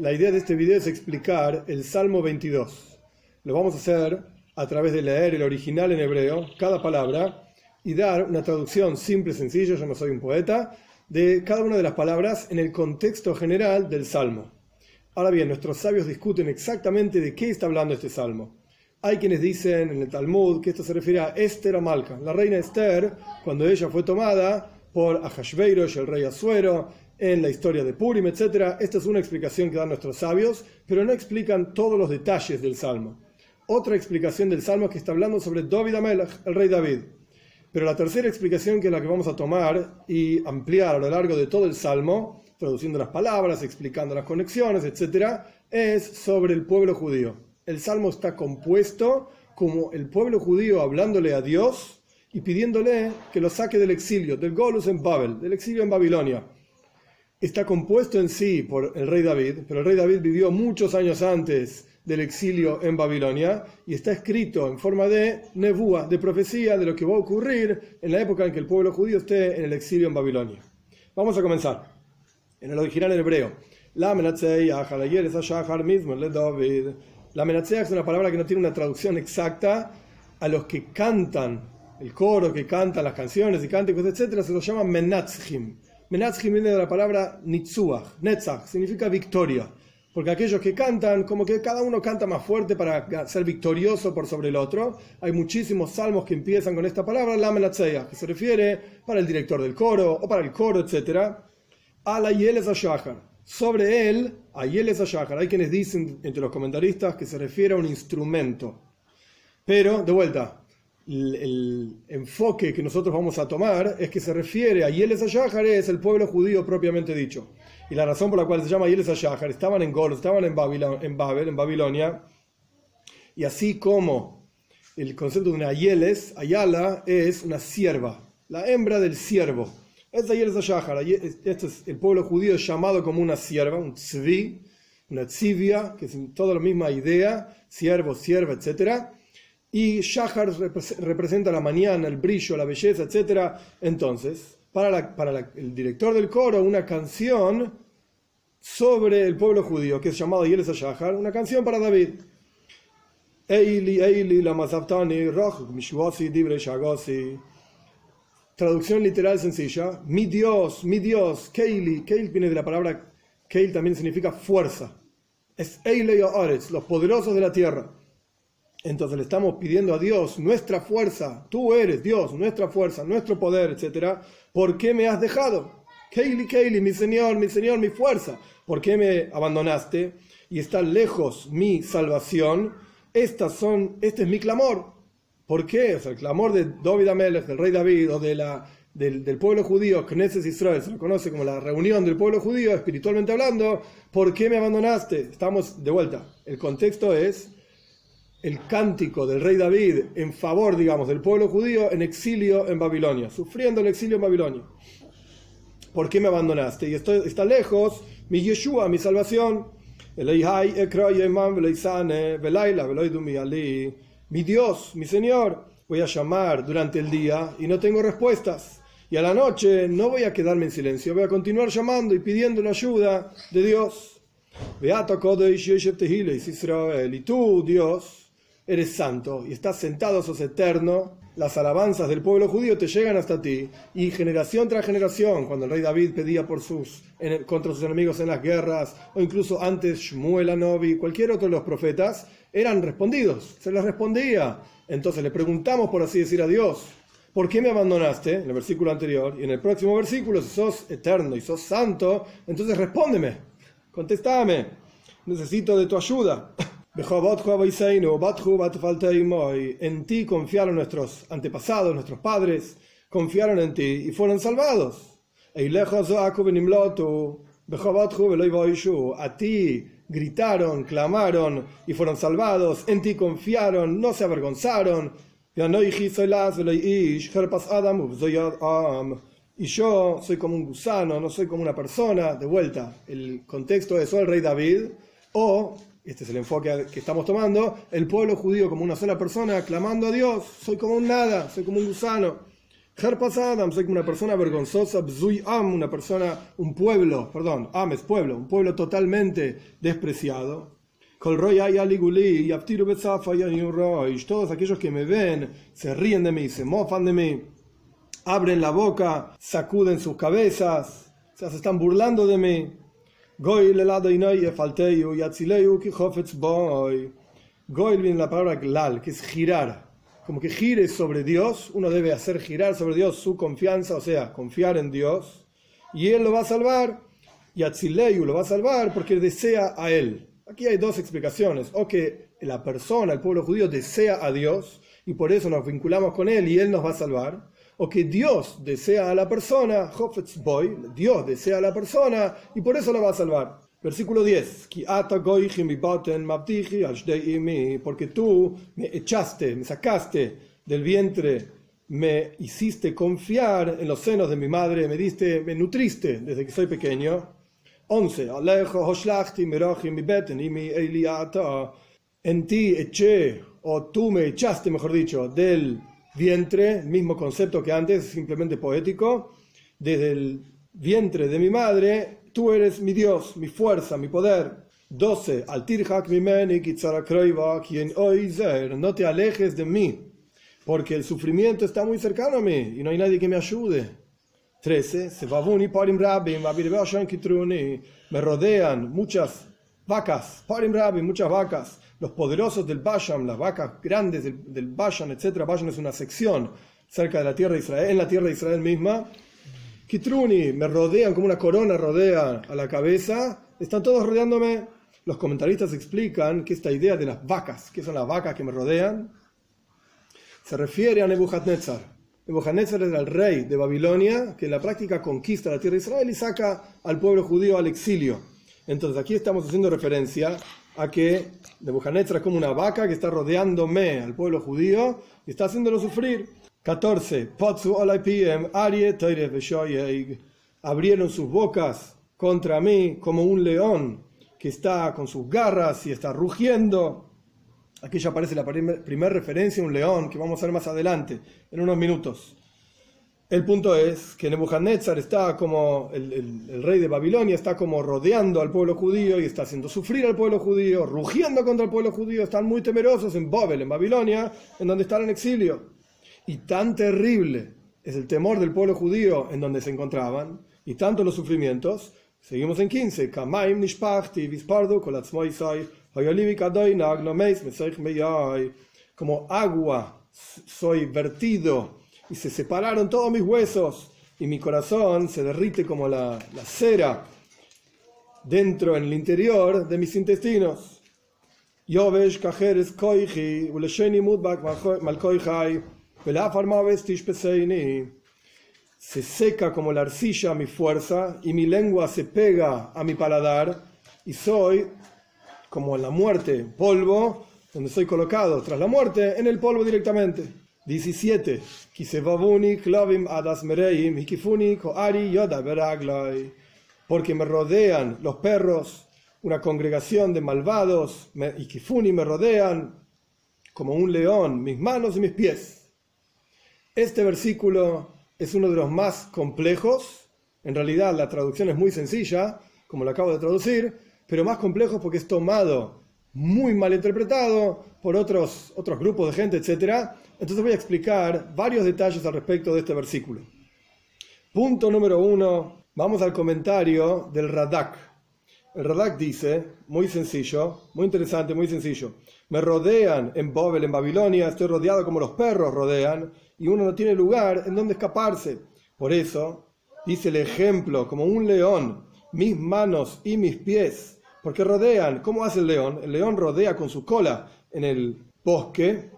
La idea de este video es explicar el Salmo 22. Lo vamos a hacer a través de leer el original en hebreo, cada palabra, y dar una traducción simple, sencilla, yo no soy un poeta, de cada una de las palabras en el contexto general del Salmo. Ahora bien, nuestros sabios discuten exactamente de qué está hablando este Salmo. Hay quienes dicen en el Talmud que esto se refiere a Esther Amalca, la reina Esther, cuando ella fue tomada por Ahashveirosh, el rey Asuero, en la historia de Purim, etc. Esta es una explicación que dan nuestros sabios, pero no explican todos los detalles del Salmo. Otra explicación del Salmo es que está hablando sobre David Amelech, el rey David. Pero la tercera explicación, que es la que vamos a tomar y ampliar a lo largo de todo el Salmo, traduciendo las palabras, explicando las conexiones, etc., es sobre el pueblo judío. El Salmo está compuesto como el pueblo judío hablándole a Dios y pidiéndole que lo saque del exilio, del Golus en Babel, del exilio en Babilonia está compuesto en sí por el rey David, pero el rey David vivió muchos años antes del exilio en Babilonia y está escrito en forma de nebúa, de profecía de lo que va a ocurrir en la época en que el pueblo judío esté en el exilio en Babilonia. Vamos a comenzar. En el original en hebreo. La menatzea es una palabra que no tiene una traducción exacta a los que cantan, el coro que cantan las canciones y cánticos, etc., se los llama menatzhim Menatzim viene de la palabra Nitzuach, Netzach, significa victoria. Porque aquellos que cantan, como que cada uno canta más fuerte para ser victorioso por sobre el otro. Hay muchísimos salmos que empiezan con esta palabra, la menatzeya, que se refiere para el director del coro o para el coro, etc. A la Yeles Sobre él, a Yeles Hay quienes dicen entre los comentaristas que se refiere a un instrumento. Pero, de vuelta, el, enfoque que nosotros vamos a tomar es que se refiere a Yeles Ashahar, es el pueblo judío propiamente dicho. Y la razón por la cual se llama Yeles Ashahar, estaban en Gol, estaban en, en Babel, en Babilonia, y así como el concepto de una Yeles, Ayala, es una sierva, la hembra del siervo. Es Yeles Ashahar, este es el pueblo judío llamado como una sierva, un tzvi, una tzivia, que es toda la misma idea, siervo, sierva, etcétera y Shahar representa la mañana, el brillo, la belleza, etc. Entonces, para, el director del coro, una canción sobre el pueblo judío, que es llamado Yeles Shahar, una canción para David. Eili, Eili, la Traducción literal sencilla. Mi Dios, mi Dios, Keili. Keil viene de la palabra Keil, también significa fuerza. Es Eile los poderosos de la tierra. Entonces le estamos pidiendo a Dios nuestra fuerza, tú eres Dios, nuestra fuerza, nuestro poder, etc. ¿Por qué me has dejado? Keili, Keili, mi Señor, mi Señor, mi fuerza. ¿Por qué me abandonaste? Y está lejos mi salvación. Estas son, este es mi clamor. ¿Por qué? O sea, el clamor de David Amelech, del rey David, o de la, del, pueblo judío, Knesset Israel, se lo conoce como la reunión del pueblo judío, espiritualmente hablando. ¿Por qué me abandonaste? Estamos de vuelta. El contexto es el cántico del rey David en favor, digamos, del pueblo judío en exilio en Babilonia, sufriendo el exilio en Babilonia. ¿Por qué me abandonaste? Y estoy, está lejos mi Yeshua, mi salvación. Mi Dios, mi Señor, voy a llamar durante el día y no tengo respuestas. Y a la noche no voy a quedarme en silencio, voy a continuar llamando y pidiendo la ayuda de Dios. Y tú, Dios, eres santo y estás sentado, sos eterno, las alabanzas del pueblo judío te llegan hasta ti. Y generación tras generación, cuando el rey David pedía por sus, contra sus enemigos en las guerras, o incluso antes Shmuel Anobi, cualquier otro de los profetas, eran respondidos, se les respondía. Entonces le preguntamos, por así decir, a Dios, ¿por qué me abandonaste? En el versículo anterior. Y en el próximo versículo, si sos eterno y sos santo, entonces respóndeme, contéstame, necesito de tu ayuda. En ti confiaron nuestros antepasados, nuestros padres, confiaron en ti y fueron salvados. A ti gritaron, clamaron y fueron salvados. En ti confiaron, no se avergonzaron. Y yo soy como un gusano, no soy como una persona. De vuelta, el contexto es o el rey David o este es el enfoque que estamos tomando, el pueblo judío como una sola persona clamando a Dios, soy como un nada, soy como un gusano. Herpas Adam, soy como una persona vergonzosa, Bzui Am, una persona, un pueblo, perdón, Am es pueblo, un pueblo totalmente despreciado. Todos aquellos que me ven se ríen de mí, se mofan de mí, abren la boca, sacuden sus cabezas, se están burlando de mí. Goy viene la palabra glal, que es girar. Como que gire sobre Dios, uno debe hacer girar sobre Dios su confianza, o sea, confiar en Dios, y Él lo va a salvar, y Atzileyu lo va a salvar porque desea a Él. Aquí hay dos explicaciones, o que la persona, el pueblo judío, desea a Dios, y por eso nos vinculamos con Él y Él nos va a salvar, o que Dios desea a la persona, Boy, Dios desea a la persona, y por eso lo va a salvar. Versículo 10. Porque tú me echaste, me sacaste del vientre, me hiciste confiar en los senos de mi madre, me diste, me nutriste desde que soy pequeño. 11. En ti eché, o tú me echaste, mejor dicho, del vientre, mismo concepto que antes, simplemente poético, desde el vientre de mi madre tú eres mi Dios, mi fuerza, mi poder. 12. No te alejes de mí, porque el sufrimiento está muy cercano a mí y no hay nadie que me ayude. 13. Me rodean muchas vacas, parim rabim, muchas vacas. Los poderosos del Basham, las vacas grandes del, del etc. Basham es una sección cerca de la tierra de Israel, en la tierra de Israel misma Kitruni, me rodean como una corona rodea a la cabeza, están todos rodeándome. Los comentaristas explican que esta idea de las vacas, que son las vacas que me rodean, se refiere a Nebuchadnezzar. Nebuchadnezzar era el rey de Babilonia que en la práctica conquista la tierra de Israel y saca al pueblo judío al exilio. Entonces aquí estamos haciendo referencia a que Nebuchadnezzar es como una vaca que está rodeándome al pueblo judío y está haciéndolo sufrir. 14. Abrieron sus bocas contra mí como un león que está con sus garras y está rugiendo. Aquí ya aparece la primera referencia a un león que vamos a ver más adelante, en unos minutos. El punto es que Nebuchadnezzar está como, el, rey de Babilonia está como rodeando al pueblo judío y está haciendo sufrir al pueblo judío, rugiendo contra el pueblo judío, están muy temerosos en Babel, en Babilonia, en donde están en exilio. Y tan terrible es el temor del pueblo judío en donde se encontraban, y tanto los sufrimientos, seguimos en 15, como agua soy vertido y se separaron todos mis huesos y mi corazón se derrite como la, la cera dentro en el interior de mis intestinos. Se seca como la arcilla mi fuerza y mi lengua se pega a mi paladar y soy como la muerte, polvo, donde soy colocado tras la muerte en el polvo directamente. 17. Porque me rodean los perros, una congregación de malvados, y kifuni me rodean como un león, mis manos y mis pies. Este versículo es uno de los más complejos. En realidad la traducción es muy sencilla, como lo acabo de traducir, pero más complejo porque es tomado muy mal interpretado por otros, otros grupos de gente, etc. Entonces voy a explicar varios detalles al respecto de este versículo. Punto número uno, vamos al comentario del Radak. El Radak dice, muy sencillo, muy interesante, muy sencillo. Me rodean en Babel, en Babilonia, estoy rodeado como los perros rodean, y uno no tiene lugar en donde escaparse. Por eso, dice el ejemplo, como un león, mis manos y mis pies, porque rodean, ¿cómo hace el león? El león rodea con su cola en el bosque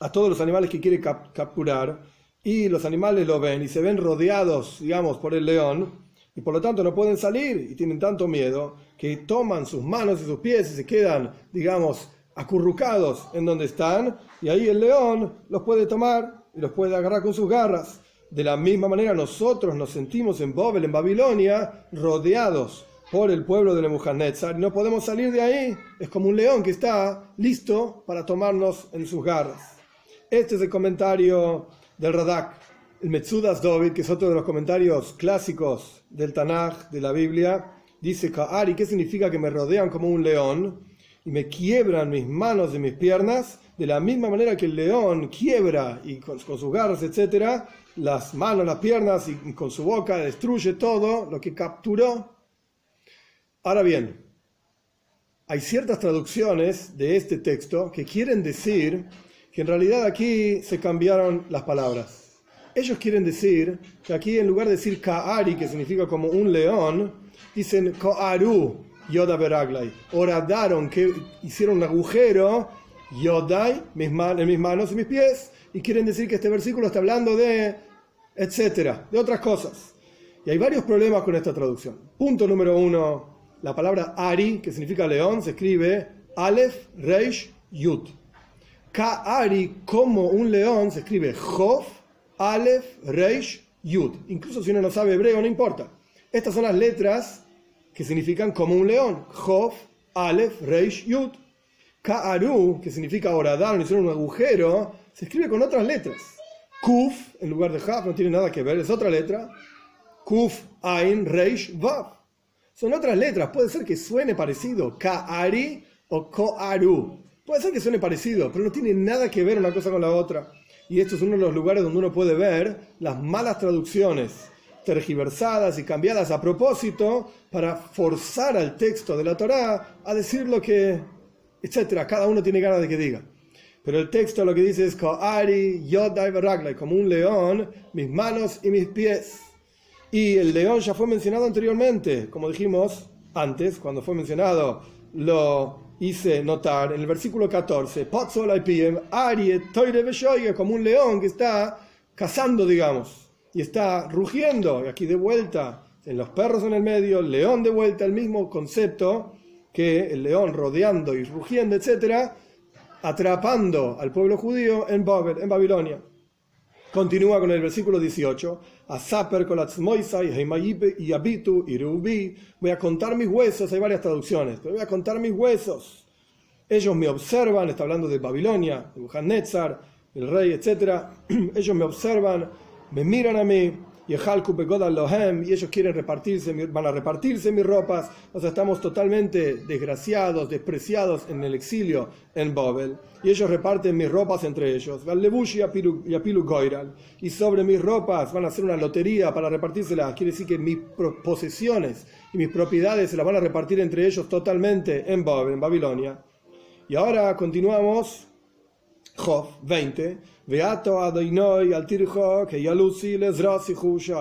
a todos los animales que quiere capturar, y los animales lo ven y se ven rodeados, digamos, por el león, y por lo tanto no pueden salir y tienen tanto miedo que toman sus manos y sus pies y se quedan, digamos, acurrucados en donde están, y ahí el león los puede tomar y los puede agarrar con sus garras. De la misma manera nosotros nos sentimos en Bobel, en Babilonia, rodeados por el pueblo de Nebuchadnezzar no podemos salir de ahí. Es como un león que está listo para tomarnos en sus garras. Este es el comentario del Radak. El Metzudas David, que es otro de los comentarios clásicos del Tanaj, de la Biblia, dice, Ka'ari, ¿qué significa que me rodean como un león y me quiebran mis manos y mis piernas? De la misma manera que el león quiebra y con, sus garras, etcétera, las manos, las piernas y con su boca destruye todo lo que capturó. Ahora bien, hay ciertas traducciones de este texto que quieren decir que en realidad aquí se cambiaron las palabras. Ellos quieren decir que aquí en lugar de decir Ka'ari, que significa como un león, dicen Ka'aru, Yoda Beraglai. Horadaron, que hicieron un agujero, Yodai, mis en mis manos y mis pies. Y quieren decir que este versículo está hablando de, etcétera, de otras cosas. Y hay varios problemas con esta traducción. Punto número uno, la palabra Ari, que significa león, se escribe Aleph, Reish, Yud. Ka'ari, como un león, se escribe Jof, Aleph, Reish, Yud. Incluso si uno no sabe hebreo, no importa. Estas son las letras que significan como un león. Jof, Aleph, Reish, Yud. Ka'aru, que signica horadar, hicieron un agujero, se escribe con otras letras. Kuf, en lugar de Haf, no tiene nada que ver, es otra letra. Kuf, Ain, Reish, Vav. Son otras letras, puede ser que suene parecido. Ka'ari o Ko'aru. Puede ser que suene parecido, pero no tiene nada que ver una cosa con la otra. Y esto es uno de los lugares donde uno puede ver las malas traducciones tergiversadas y cambiadas a propósito para forzar al texto de la Torá a decir lo que, etcétera. Cada uno tiene ganas de que diga. Pero el texto lo que dice es Ko'ari Yodai Raglai, como un león, mis manos y mis pies. Y el león ya fue mencionado anteriormente, como dijimos antes, cuando fue mencionado, lo hice notar en el versículo 14, como un león que está cazando, digamos, y está rugiendo, y aquí de vuelta, en los perros en el medio, león de vuelta, el mismo concepto que el león rodeando y rugiendo, etcétera, atrapando al pueblo judío en, en Babilonia. Continúa con el versículo 18. Voy a contar mis huesos, hay varias traducciones, pero voy a contar mis huesos. Ellos me observan, está hablando de Babilonia, de Nebuchadnezzar, el rey, etc. Ellos me observan, me miran a mí, y ellos quieren repartirse, van a repartirse mis ropas. O sea, estamos totalmente desgraciados, despreciados en el exilio en Babel. Y ellos reparten mis ropas entre ellos. Y sobre mis ropas van a hacer una lotería para repartírselas. Quiere decir que mis posesiones y mis propiedades se las van a repartir entre ellos totalmente en Babel, en Babilonia. Y ahora continuamos. Job 20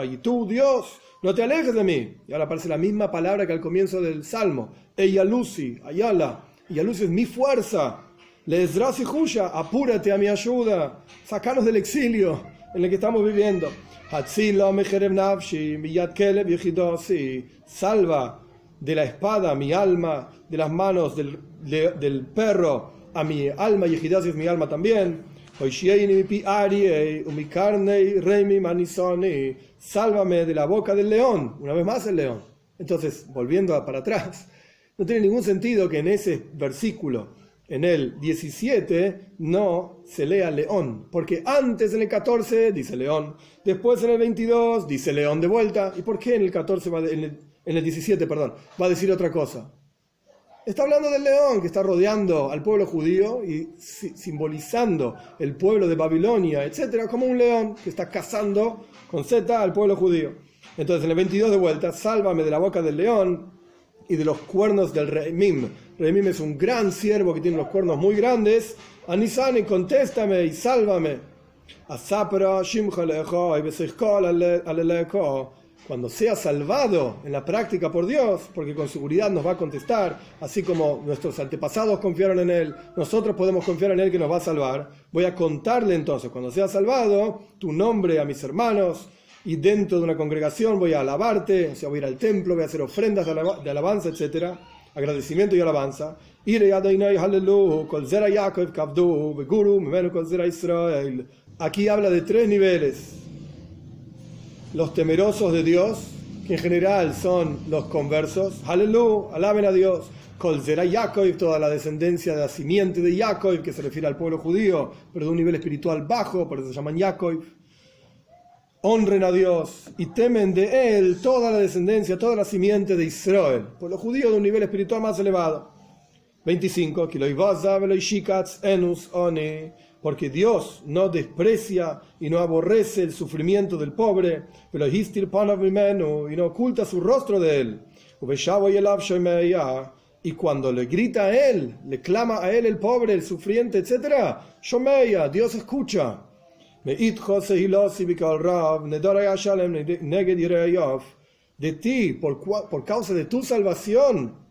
y tú, Dios, no te alejes de mí. Y ahora aparece la misma palabra que al comienzo del Salmo. Eyalusi, Ayala. Eyalusi es mi fuerza. Lesrasi apúrate a mi ayuda. Sacanos del exilio en el que estamos viviendo. Salva de la espada mi alma, de las manos del, del perro a mi alma, y es mi alma también. Sálvame de la boca del león. Una vez más el león. Entonces, volviendo para atrás, no tiene ningún sentido que en ese versículo, en el 17, no se lea león. Porque antes en el 14 dice león, después en el 22 dice león de vuelta. ¿Y por qué en el 14 va en el 17, perdón, va a decir otra cosa? Está hablando del león que está rodeando al pueblo judío y simbolizando el pueblo de Babilonia, etcétera, como un león que está cazando con Z al pueblo judío. Entonces, en el 22 de vuelta, sálvame de la boca del león y de los cuernos del Reimim. Reimim es un gran siervo que tiene los cuernos muy grandes. Anisani, contéstame y sálvame. Cuando sea salvado en la práctica por Dios, porque con seguridad nos va a contestar, así como nuestros antepasados confiaron en Él, nosotros podemos confiar en Él que nos va a salvar. Voy a contarle entonces, cuando sea salvado, tu nombre a mis hermanos y dentro de una congregación voy a alabarte, o sea, voy a ir al templo, voy a hacer ofrendas de alabanza, etc. Agradecimiento y alabanza. Aquí habla de tres niveles los temerosos de Dios, que en general son los conversos, aleluya, alaben a Dios, Colzera Yaakov, toda la descendencia de la simiente de Yaakov, que se refiere al pueblo judío, pero de un nivel espiritual bajo, por eso se llaman Yaakov. honren a Dios y temen de Él toda la descendencia, toda la simiente de Israel, por los judíos de un nivel espiritual más elevado. 25. Porque Dios no desprecia y no aborrece el sufrimiento del pobre, pero y no oculta su rostro de él. Y cuando le grita a él, le clama a él el pobre, el sufriente, etc., Dios escucha. De ti, por causa de tu salvación,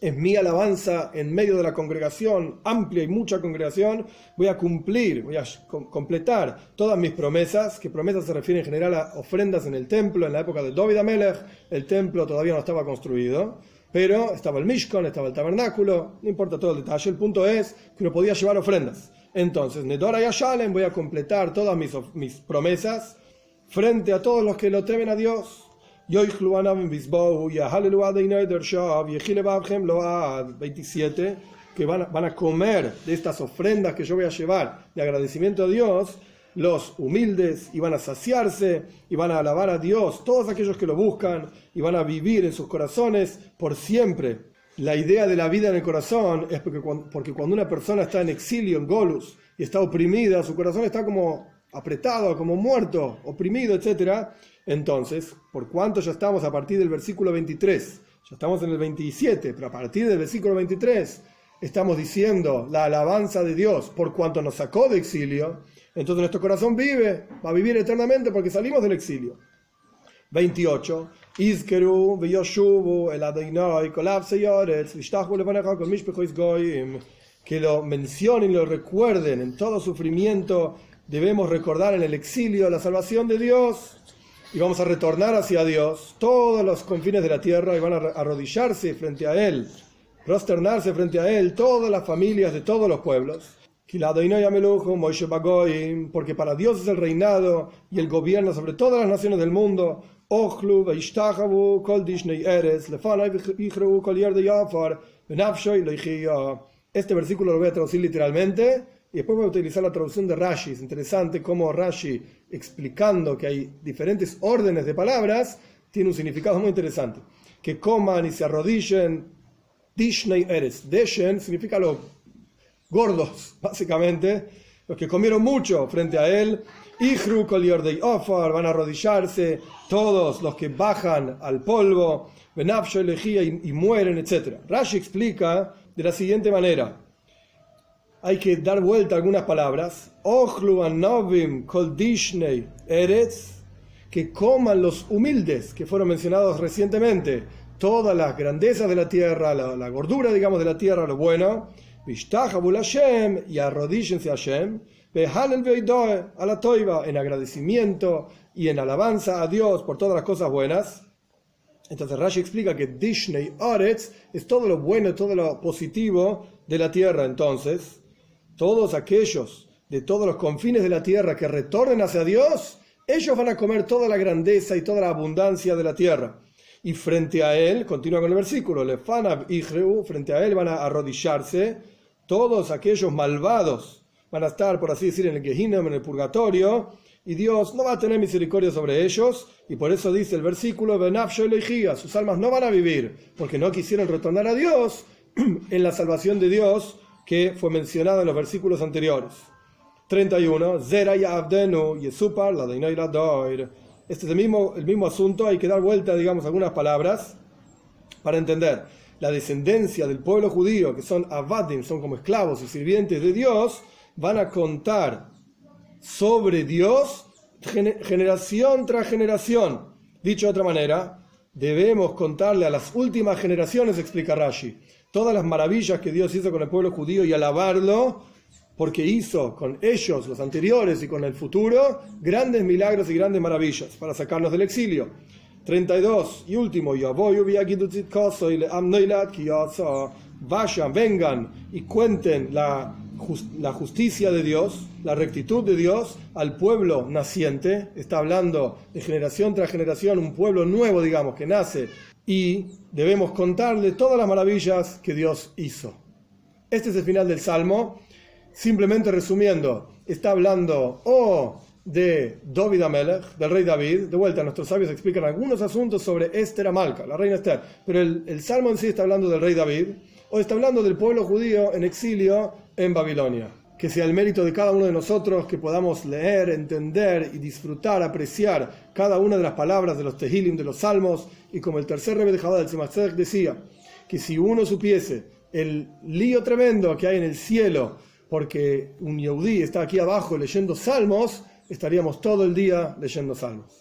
es mi alabanza en medio de la congregación, amplia y mucha congregación, voy a cumplir, voy a completar todas mis promesas, que promesas se refieren en general a ofrendas en el templo, en la época de David Amelech, el templo todavía no estaba construido, pero estaba el Mishkan, estaba el tabernáculo, no importa todo el detalle, el punto es que uno podía llevar ofrendas. Entonces, Nedora y Ashalem voy a completar todas mis, mis promesas frente a todos los que lo temen a Dios 27, que van a, van a comer de estas ofrendas que yo voy a llevar de agradecimiento a Dios, los humildes, y van a saciarse, y van a alabar a Dios, todos aquellos que lo buscan, y van a vivir en sus corazones por siempre. La idea de la vida en el corazón es porque cuando, porque cuando una persona está en exilio, en Golus, y está oprimida, su corazón está como apretado, como muerto, oprimido, etcétera entonces, por cuanto ya estamos a partir del versículo 23, ya estamos en el 27, pero a partir del versículo 23 estamos diciendo la alabanza de Dios por cuanto nos sacó de exilio, entonces nuestro corazón vive, va a vivir eternamente porque salimos del exilio. 28. Que lo mencionen y lo recuerden en todo sufrimiento. Debemos recordar en el exilio la salvación de Dios y vamos a retornar hacia Dios todos los confines de la tierra y van a arrodillarse frente a Él, prosternarse frente a Él todas las familias de todos los pueblos. Porque para Dios es el reinado y el gobierno sobre todas las naciones del mundo. Este versículo lo voy a traducir literalmente y después voy a utilizar la traducción de Rashi. Es interesante cómo Rashi, explicando que hay diferentes órdenes de palabras, tiene un significado muy interesante. Que coman y se arrodillen. Dishney eres. Deshen significa los gordos, básicamente. Los que comieron mucho frente a él. Ihru de ofar van a arrodillarse. Todos los que bajan al polvo. Benafsho y, y mueren, etc. Rashi explica de la siguiente manera hay que dar vuelta a algunas palabras. Anovim kol dishnei eretz, que coman los humildes que fueron mencionados recientemente, todas las grandezas de la tierra, la, gordura, digamos, de la tierra, lo bueno. Vishtahabul Hashem y arrodíllense a Hashem. a la toiva, en agradecimiento y en alabanza a Dios por todas las cosas buenas. Entonces Rashi explica que Dishney Aretz es todo lo bueno, todo lo positivo de la tierra. Entonces, todos aquellos de todos los confines de la tierra que retornen hacia Dios, ellos van a comer toda la grandeza y toda la abundancia de la tierra. Y frente a él, continúa con el versículo, Lefanab y frente a él van a arrodillarse todos aquellos malvados, van a estar, por así decir, en el Gehinnom, en el purgatorio, y Dios no va a tener misericordia sobre ellos, y por eso dice el versículo, sus almas no van a vivir, porque no quisieron retornar a Dios en la salvación de Dios que fue mencionado en los versículos anteriores. 31. Zera y Abdenu, Yesupar, la Este es el mismo, el mismo asunto, hay que dar vuelta, digamos, algunas palabras para entender. La descendencia del pueblo judío, que son Abadim, son como esclavos y sirvientes de Dios, van a contar sobre Dios generación tras generación. Dicho de otra manera, debemos contarle a las últimas generaciones, explica Rashi, todas las maravillas que Dios hizo con el pueblo judío y alabarlo, porque hizo con ellos, los anteriores y con el futuro, grandes milagros y grandes maravillas para sacarnos del exilio. 32 y último, vayan, vengan y cuenten la, la justicia de Dios, la rectitud de Dios al pueblo naciente. Está hablando de generación tras generación, un pueblo nuevo, digamos, que nace y debemos contarle todas las maravillas que Dios hizo. Este es el final del Salmo. Simplemente resumiendo, está hablando o de David Amelech, del rey David. De vuelta, nuestros sabios explican algunos asuntos sobre Esther Amalca, la reina Esther. Pero el, el salmo en sí está hablando del rey David, o está hablando del pueblo judío en exilio en Babilonia. Que sea el mérito de cada uno de nosotros que podamos leer, entender y disfrutar, apreciar cada una de las palabras de los Tehilim, de los salmos. Y como el tercer rebe de Jabal, del Tzemach decía, que si uno supiese el lío tremendo que hay en el cielo, porque un Yehudi está aquí abajo leyendo salmos, estaríamos todo el día leyendo salmos.